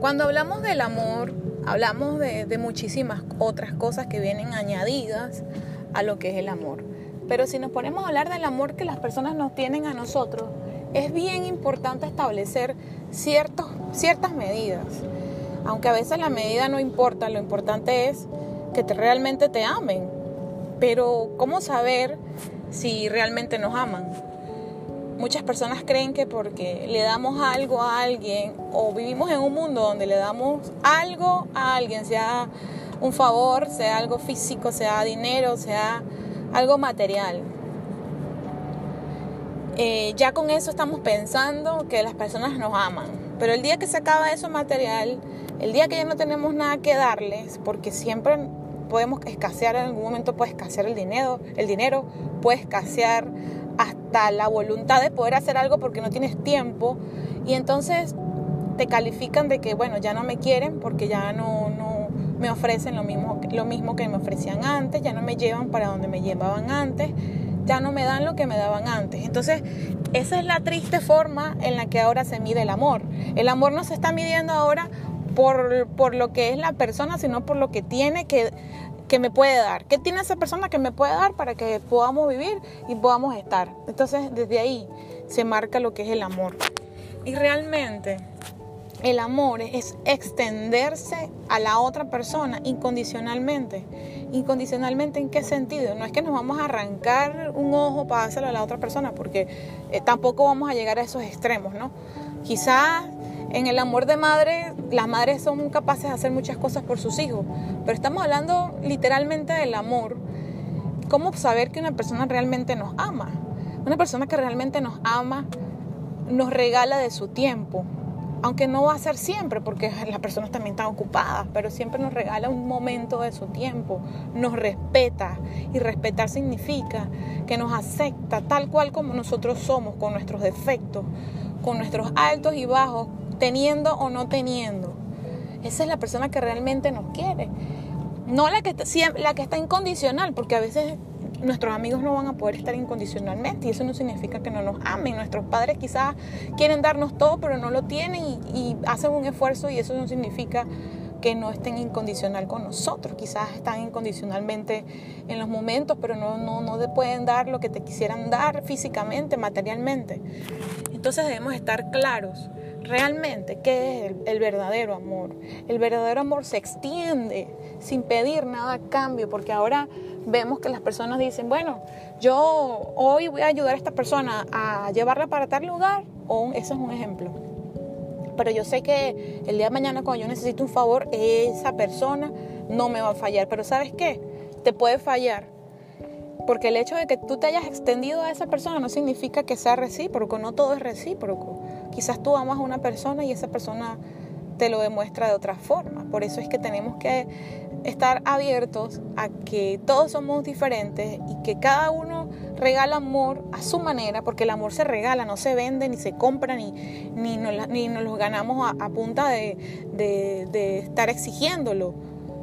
Cuando hablamos del amor, hablamos de, muchísimas otras cosas que vienen añadidas a lo que es el amor. Pero si nos ponemos a hablar del amor que las personas nos tienen a nosotros, es bien importante establecer ciertos, ciertas medidas. Aunque a veces la medida no importa, lo importante es que te, realmente te amen. Pero ¿cómo saber si realmente nos aman? Muchas personas creen que porque le damos algo a alguien o vivimos en un mundo donde le damos algo a alguien, sea un favor, sea algo físico, sea dinero, sea algo material. Eh, ya con eso estamos pensando que las personas nos aman. Pero el día que se acaba eso material, el día que ya no tenemos nada que darles, porque siempre podemos escasear, en algún momento puede escasear el dinero, el dinero puede escasear hasta la voluntad de poder hacer algo porque no tienes tiempo y entonces te califican de que bueno, ya no me quieren porque ya no, no me ofrecen lo mismo, lo mismo que me ofrecían antes, ya no me llevan para donde me llevaban antes, ya no me dan lo que me daban antes. Entonces, esa es la triste forma en la que ahora se mide el amor. El amor no se está midiendo ahora por, por lo que es la persona, sino por lo que tiene que que me puede dar, qué tiene esa persona que me puede dar para que podamos vivir y podamos estar. Entonces desde ahí se marca lo que es el amor. Y realmente el amor es extenderse a la otra persona incondicionalmente. ¿Incondicionalmente en qué sentido? No es que nos vamos a arrancar un ojo para dárselo a la otra persona, porque eh, tampoco vamos a llegar a esos extremos, ¿no? Quizás en el amor de madre, las madres son capaces de hacer muchas cosas por sus hijos, pero estamos hablando literalmente del amor. ¿Cómo saber que una persona realmente nos ama? Una persona que realmente nos ama nos regala de su tiempo, aunque no va a ser siempre, porque las personas también están ocupadas, pero siempre nos regala un momento de su tiempo, nos respeta, y respetar significa que nos acepta tal cual como nosotros somos, con nuestros defectos, con nuestros altos y bajos, teniendo o no teniendo. Esa es la persona que realmente nos quiere. No la que, está, la que está incondicional, porque a veces nuestros amigos no van a poder estar incondicionalmente y eso no significa que no nos amen. Nuestros padres quizás quieren darnos todo, pero no lo tienen y, hacen un esfuerzo y eso no significa que no estén incondicional con nosotros. Quizás están incondicionalmente en los momentos, pero no, no, no te pueden dar lo que te quisieran dar físicamente, materialmente. Entonces debemos estar claros realmente qué es el, verdadero amor. El verdadero amor se extiende sin pedir nada a cambio, porque ahora vemos que las personas dicen, bueno, yo hoy voy a ayudar a esta persona a llevarla para tal lugar, o eso es un ejemplo. Pero yo sé que el día de mañana cuando yo necesito un favor, esa persona no me va a fallar. Pero ¿sabes qué? Te puede fallar. Porque el hecho de que tú te hayas extendido a esa persona no significa que sea recíproco, no todo es recíproco. Quizás tú amas a una persona y esa persona te lo demuestra de otra forma. Por eso es que tenemos que estar abiertos a que todos somos diferentes y que cada uno regala amor a su manera, porque el amor se regala, no se vende, ni se compra, ni, ni, nos, ni nos lo ganamos a, punta de, de, de estar exigiéndolo.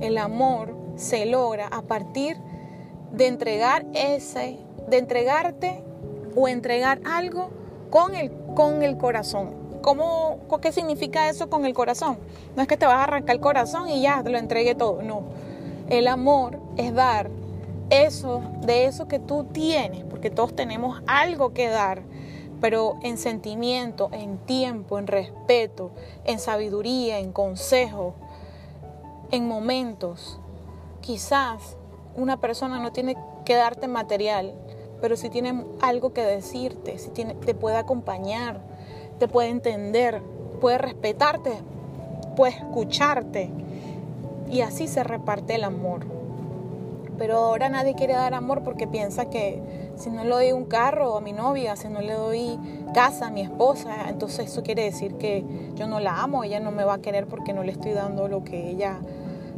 El amor se logra a partir de entregar ese, de entregarte o entregar algo con el, con el corazón. ¿Cómo, ¿Qué significa eso con el corazón? No es que te vas a arrancar el corazón y ya te lo entregue todo. No. El amor es dar eso, de eso que tú tienes, porque todos tenemos algo que dar, pero en sentimiento, en tiempo, en respeto, en sabiduría, en consejo, en momentos. Quizás una persona no tiene que darte material, pero si tiene algo que decirte, si tiene, te puede acompañar, te puede entender, puede respetarte, puede escucharte. Y así se reparte el amor. Pero ahora nadie quiere dar amor porque piensa que si no le doy un carro a mi novia, si no le doy casa a mi esposa, entonces eso quiere decir que yo no la amo, ella no me va a querer porque no le estoy dando lo que ella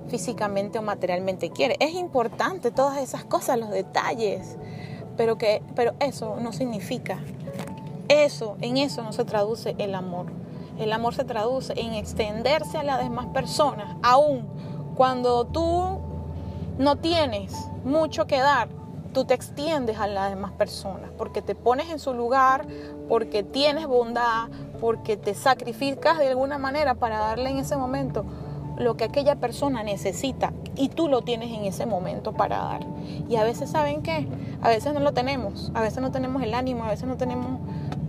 físicamente o materialmente quiere. Es importante todas esas cosas, los detalles, pero, que, pero eso no significa, eso, en eso no se traduce el amor. El amor se traduce en extenderse a las demás personas, aún cuando tú no tienes mucho que dar, tú te extiendes a las demás personas, porque te pones en su lugar, porque tienes bondad, porque te sacrificas de alguna manera para darle en ese momento lo que aquella persona necesita y tú lo tienes en ese momento para dar. Y a veces, ¿saben qué? A veces no lo tenemos, a veces no tenemos el ánimo, a veces no tenemos...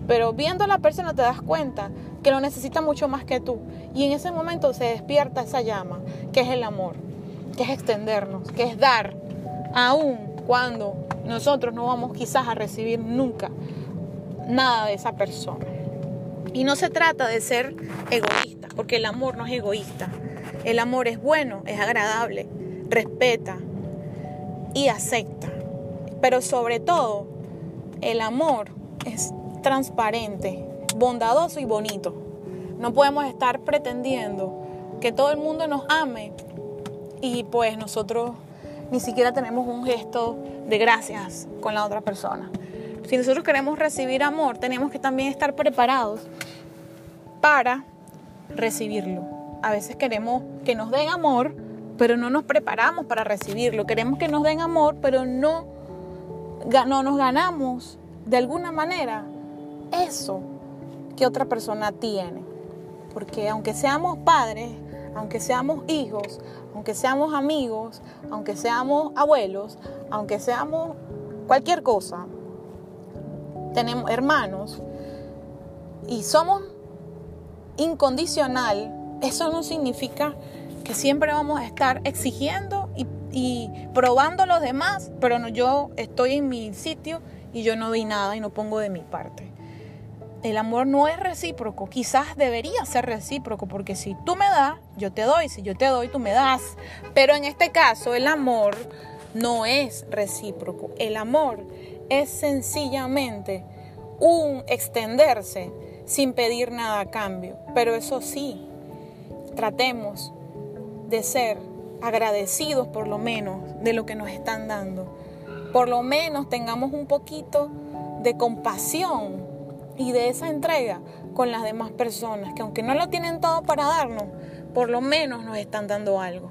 Pero viendo a la persona te das cuenta que lo necesita mucho más que tú. Y en ese momento se despierta esa llama, que es el amor, que es extendernos, que es dar, aún cuando nosotros no vamos quizás a recibir nunca nada de esa persona. Y no se trata de ser egoísta, porque el amor no es egoísta. El amor es bueno, es agradable, respeta y acepta. Pero sobre todo, el amor es transparente, bondadoso y bonito. No podemos estar pretendiendo que todo el mundo nos ame y pues nosotros ni siquiera tenemos un gesto de gracias con la otra persona. Si nosotros queremos recibir amor, tenemos que también estar preparados para recibirlo. A veces queremos que nos den amor, pero no nos preparamos para recibirlo. Queremos que nos den amor, pero no, no nos ganamos de alguna manera eso que otra persona tiene. Porque aunque seamos padres, aunque seamos hijos, aunque seamos amigos, aunque seamos abuelos, aunque seamos cualquier cosa, tenemos hermanos y somos incondicional, eso no significa que siempre vamos a estar exigiendo y, probando a los demás, pero no, yo estoy en mi sitio y yo no doy nada y no pongo de mi parte. El amor no es recíproco, quizás debería ser recíproco, porque si tú me das, yo te doy, si yo te doy, tú me das. Pero en este caso el amor no es recíproco, el amor es sencillamente un extenderse sin pedir nada a cambio. Pero eso sí, tratemos de ser agradecidos por lo menos de lo que nos están dando. Por lo menos tengamos un poquito de compasión y de esa entrega con las demás personas, que aunque no lo tienen todo para darnos, por lo menos nos están dando algo.